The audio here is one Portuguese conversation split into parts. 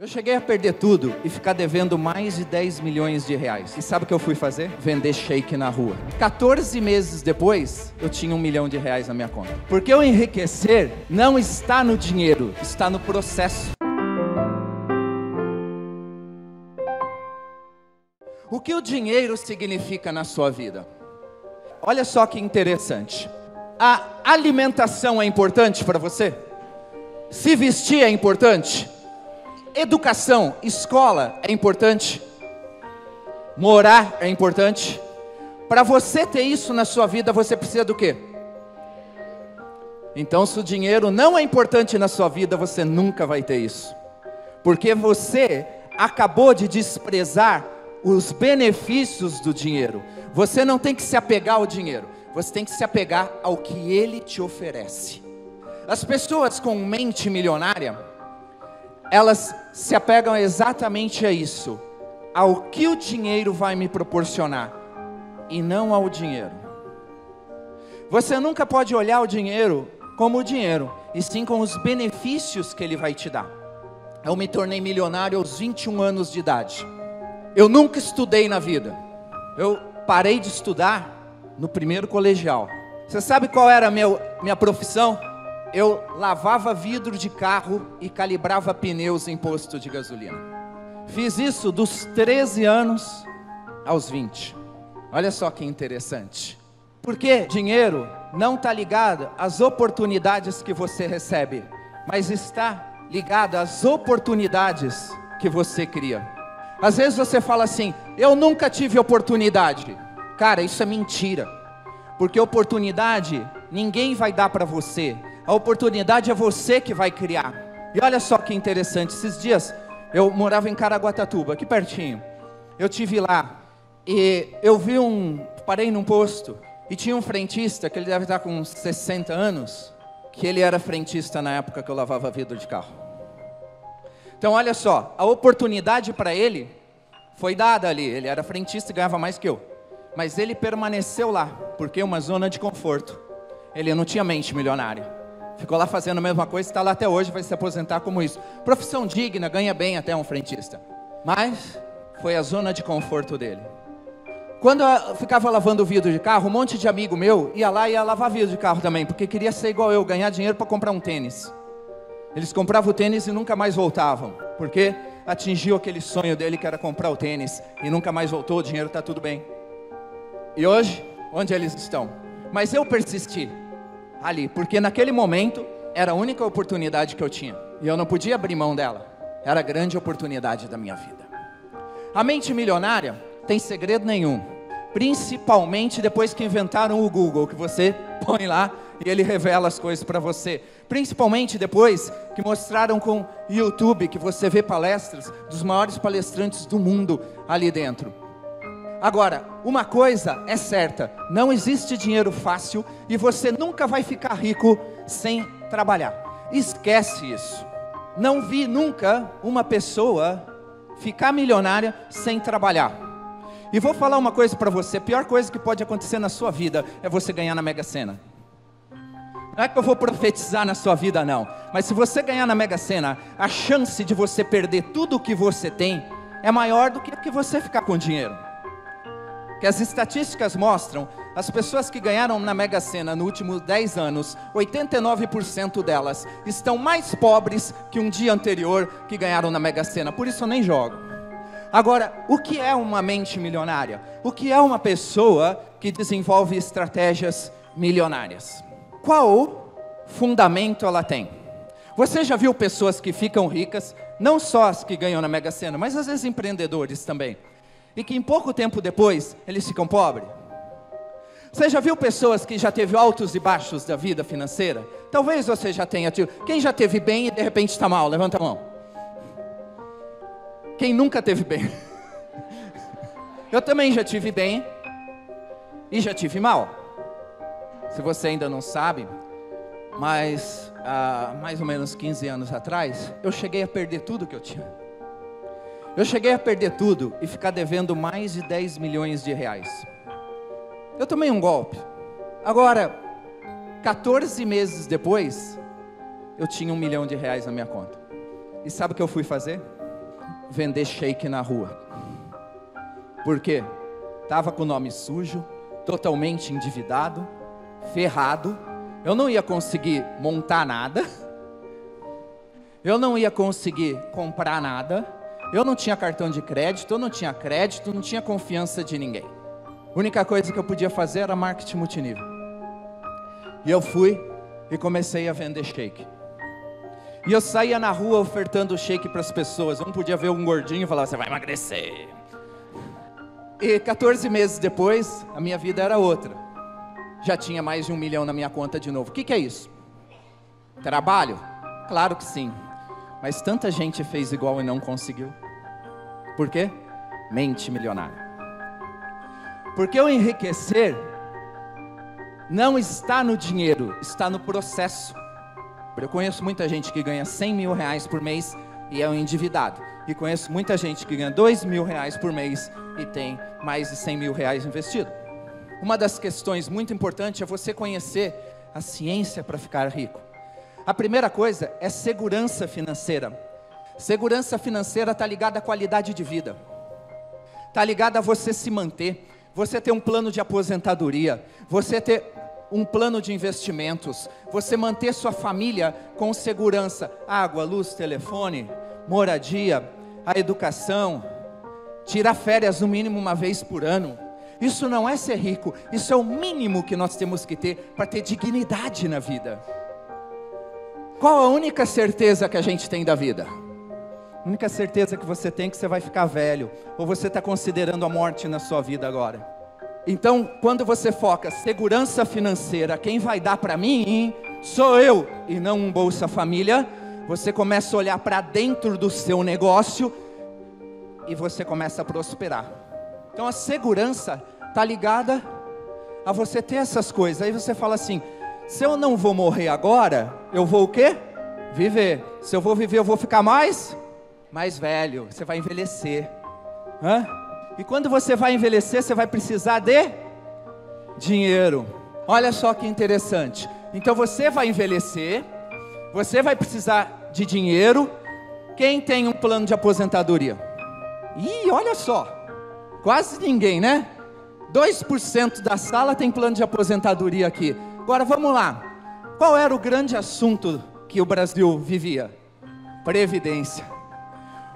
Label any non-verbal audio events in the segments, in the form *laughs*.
Eu cheguei a perder tudo e ficar devendo mais de 10 milhões de reais. E sabe o que eu fui fazer? Vender shake na rua. 14 meses depois, eu tinha um milhão de reais na minha conta. Porque o enriquecer não está no dinheiro, está no processo. O que o dinheiro significa na sua vida? Olha só que interessante. A alimentação é importante para você? Se vestir é importante? Educação, escola é importante. Morar é importante. Para você ter isso na sua vida, você precisa do quê? Então, se o dinheiro não é importante na sua vida, você nunca vai ter isso. Porque você acabou de desprezar os benefícios do dinheiro. Você não tem que se apegar ao dinheiro, você tem que se apegar ao que ele te oferece. As pessoas com mente milionária, elas se apegam exatamente a isso, ao que o dinheiro vai me proporcionar e não ao dinheiro. Você nunca pode olhar o dinheiro como o dinheiro, e sim com os benefícios que ele vai te dar. Eu me tornei milionário aos 21 anos de idade. Eu nunca estudei na vida. Eu parei de estudar no primeiro colegial. Você sabe qual era a meu, minha profissão? Eu lavava vidro de carro e calibrava pneus em posto de gasolina. Fiz isso dos 13 anos aos 20. Olha só que interessante. Porque dinheiro não está ligado às oportunidades que você recebe, mas está ligado às oportunidades que você cria. Às vezes você fala assim: eu nunca tive oportunidade. Cara, isso é mentira. Porque oportunidade ninguém vai dar para você, a oportunidade é você que vai criar. E olha só que interessante, esses dias eu morava em Caraguatatuba, aqui pertinho. Eu tive lá e eu vi um, parei num posto e tinha um frentista que ele deve estar com uns 60 anos, que ele era frentista na época que eu lavava vidro de carro. Então olha só, a oportunidade para ele foi dada ali. Ele era frentista e ganhava mais que eu. Mas ele permaneceu lá, porque é uma zona de conforto. Ele não tinha mente milionária. Ficou lá fazendo a mesma coisa, está lá até hoje, vai se aposentar como isso. Profissão digna, ganha bem até um frentista. Mas foi a zona de conforto dele. Quando eu ficava lavando vidro de carro, um monte de amigo meu ia lá e ia lavar vidro de carro também, porque queria ser igual eu, ganhar dinheiro para comprar um tênis. Eles compravam o tênis e nunca mais voltavam, porque atingiu aquele sonho dele que era comprar o tênis e nunca mais voltou, o dinheiro está tudo bem. E hoje, onde eles estão? Mas eu persisti ali, porque naquele momento era a única oportunidade que eu tinha e eu não podia abrir mão dela. Era a grande oportunidade da minha vida. A mente milionária tem segredo nenhum, principalmente depois que inventaram o Google, que você *laughs* põe lá e ele revela as coisas para você. Principalmente depois que mostraram com YouTube que você vê palestras dos maiores palestrantes do mundo ali dentro. Agora, uma coisa é certa: não existe dinheiro fácil e você nunca vai ficar rico sem trabalhar. Esquece isso. Não vi nunca uma pessoa ficar milionária sem trabalhar. E vou falar uma coisa para você: a pior coisa que pode acontecer na sua vida é você ganhar na Mega Sena. Não é que eu vou profetizar na sua vida, não. Mas se você ganhar na Mega Sena, a chance de você perder tudo o que você tem é maior do que que você ficar com dinheiro que as estatísticas mostram, as pessoas que ganharam na Mega Sena nos últimos 10 anos, 89% delas estão mais pobres que um dia anterior que ganharam na Mega Sena. Por isso eu nem jogo. Agora, o que é uma mente milionária? O que é uma pessoa que desenvolve estratégias milionárias? Qual fundamento ela tem? Você já viu pessoas que ficam ricas, não só as que ganham na Mega Sena, mas às vezes empreendedores também e que em pouco tempo depois eles ficam pobres? Você já viu pessoas que já teve altos e baixos da vida financeira? Talvez você já tenha tido. Quem já teve bem e de repente está mal? Levanta a mão. Quem nunca teve bem? *laughs* Eu também já tive bem e já tive mal. Se você ainda não sabe, mas há mais ou menos 15 anos atrás, eu cheguei a perder tudo que eu tinha. Eu cheguei a perder tudo e ficar devendo mais de 10 milhões de reais. Eu tomei um golpe. Agora, 14 meses depois, eu tinha um milhão de reais na minha conta. E sabe o que eu fui fazer? vender shake na rua. Por quê? Estava com o nome sujo, totalmente endividado, ferrado. Eu não ia conseguir montar nada. Eu não ia conseguir comprar nada. Eu não tinha cartão de crédito, eu não tinha crédito, não tinha confiança de ninguém. A única coisa que eu podia fazer era marketing multinível. E eu fui e comecei a vender shake. E eu saía na rua ofertando shake para as pessoas. Eu não podia ver um gordinho e falar, você vai emagrecer. E 14 meses depois, a minha vida era outra. Já tinha mais de um milhão na minha conta de novo. O que, que é isso? Trabalho? Claro que sim. Mas tanta gente fez igual e não conseguiu. Por quê? Mente milionária. Porque o enriquecer não está no dinheiro, está no processo. Eu conheço muita gente que ganha 100 mil reais por mês e é um endividado. E conheço muita gente que ganha 2 mil reais por mês e tem mais de 100 mil reais investido. Uma das questões muito importantes é você conhecer a ciência para ficar rico. A primeira coisa é segurança financeira. Segurança financeira está ligada à qualidade de vida, está ligada a você se manter, você ter um plano de aposentadoria, você ter um plano de investimentos, você manter sua família com segurança, água, luz, telefone, moradia, a educação, tirar férias no mínimo uma vez por ano. Isso não é ser rico, isso é o mínimo que nós temos que ter para ter dignidade na vida. Qual a única certeza que a gente tem da vida? A única certeza que você tem é que você vai ficar velho, ou você está considerando a morte na sua vida agora. Então, quando você foca segurança financeira, quem vai dar para mim sou eu e não um Bolsa Família, você começa a olhar para dentro do seu negócio e você começa a prosperar. Então, a segurança está ligada a você ter essas coisas. Aí você fala assim: se eu não vou morrer agora, eu vou o quê? Viver. Se eu vou viver, eu vou ficar mais mais velho. Você vai envelhecer. Hã? E quando você vai envelhecer, você vai precisar de dinheiro. Olha só que interessante. Então você vai envelhecer, você vai precisar de dinheiro. Quem tem um plano de aposentadoria? Ih, olha só. Quase ninguém, né? 2% da sala tem plano de aposentadoria aqui. Agora vamos lá. Qual era o grande assunto que o Brasil vivia? Previdência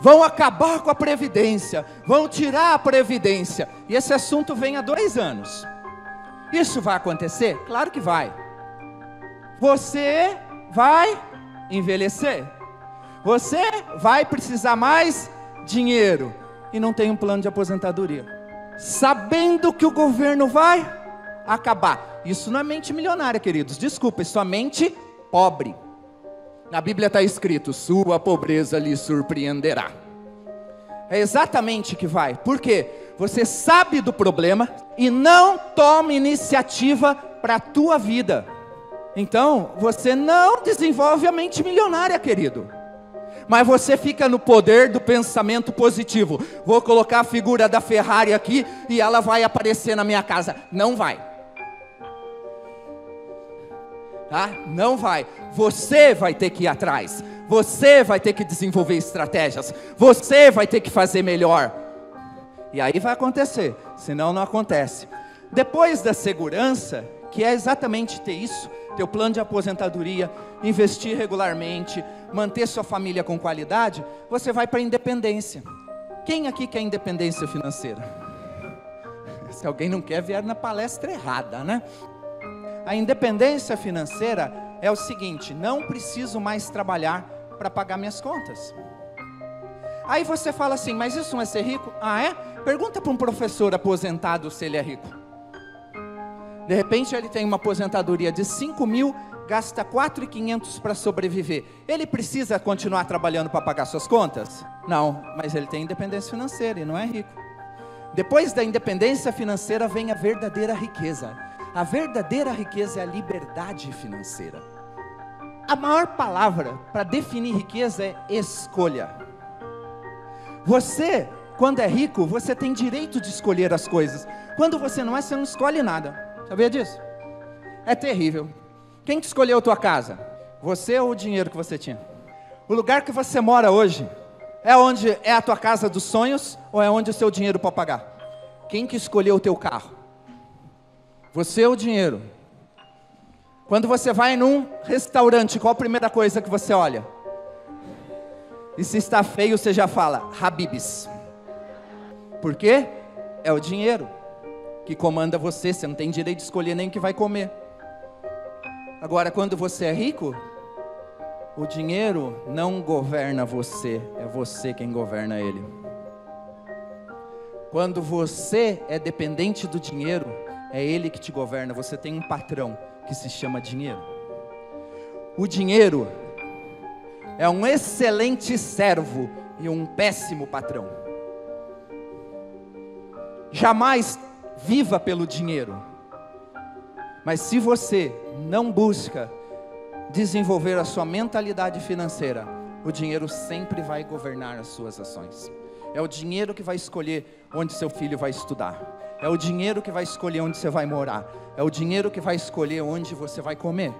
vão acabar com a previdência, vão tirar a previdência. E esse assunto vem há dois anos. Isso vai acontecer? Claro que vai. Você vai envelhecer. Você vai precisar mais dinheiro e não tem um plano de aposentadoria. Sabendo que o governo vai acabar. Isso não é mente milionária, queridos. Desculpa, isso é mente pobre. Na Bíblia está escrito: sua pobreza lhe surpreenderá. É exatamente que vai. Por quê? Você sabe do problema e não toma iniciativa para a tua vida. Então, você não desenvolve a mente milionária, querido. Mas você fica no poder do pensamento positivo. Vou colocar a figura da Ferrari aqui e ela vai aparecer na minha casa. Não vai. Tá? Não vai. Você vai ter que ir atrás. Você vai ter que desenvolver estratégias. Você vai ter que fazer melhor. E aí vai acontecer. Senão não acontece. Depois da segurança, que é exatamente ter isso, ter o plano de aposentadoria, investir regularmente, manter sua família com qualidade, você vai para a independência. Quem aqui quer independência financeira? *laughs* Se alguém não quer, vier na palestra errada, né? A independência financeira é o seguinte: não preciso mais trabalhar para pagar minhas contas. Aí você fala assim, mas isso não é ser rico? Ah, é? Pergunta para um professor aposentado se ele é rico. De repente ele tem uma aposentadoria de 5 mil, gasta 4,500 para sobreviver. Ele precisa continuar trabalhando para pagar suas contas? Não, mas ele tem independência financeira e não é rico. Depois da independência financeira vem a verdadeira riqueza. A verdadeira riqueza é a liberdade financeira. A maior palavra para definir riqueza é escolha. Você, quando é rico, você tem direito de escolher as coisas. Quando você não é, você não escolhe nada. Sabia disso? É terrível. Quem que escolheu a tua casa? Você ou o dinheiro que você tinha? O lugar que você mora hoje É onde é a tua casa dos sonhos ou é onde o seu dinheiro pode pagar? Quem que escolheu o teu carro? Você ou o dinheiro? Quando você vai num restaurante, qual a primeira coisa que você olha? E se está feio, você já fala, Habibs. Por quê? É o dinheiro que comanda você, você não tem direito de escolher nem o que vai comer. Agora, quando você é rico, o dinheiro não governa você, é você quem governa ele. Quando você é dependente do dinheiro, é ele que te governa, você tem um patrão que se chama dinheiro. O dinheiro é um excelente servo e um péssimo patrão. Jamais viva pelo dinheiro. Mas se você não busca desenvolver a sua mentalidade financeira, o dinheiro sempre vai governar as suas ações. É o dinheiro que vai escolher onde seu filho vai estudar. É o dinheiro que vai escolher onde você vai morar. É o dinheiro que vai escolher onde você vai comer.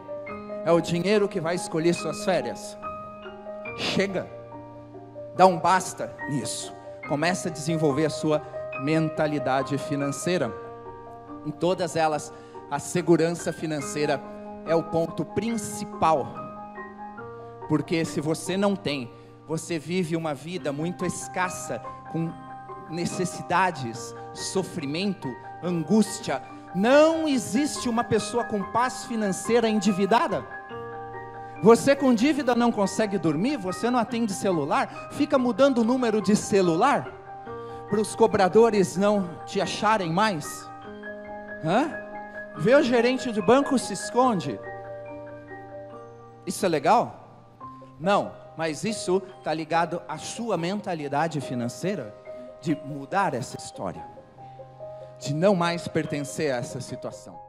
É o dinheiro que vai escolher suas férias. Chega. Dá um basta nisso. Começa a desenvolver a sua mentalidade financeira. Em todas elas, a segurança financeira é o ponto principal. Porque se você não tem, você vive uma vida muito escassa, com necessidades, sofrimento, angústia. Não existe uma pessoa com paz financeira endividada. Você com dívida não consegue dormir, você não atende celular, fica mudando o número de celular para os cobradores não te acharem mais. Hã? Vê o gerente de banco se esconde. Isso é legal? Não, mas isso está ligado à sua mentalidade financeira de mudar essa história, de não mais pertencer a essa situação.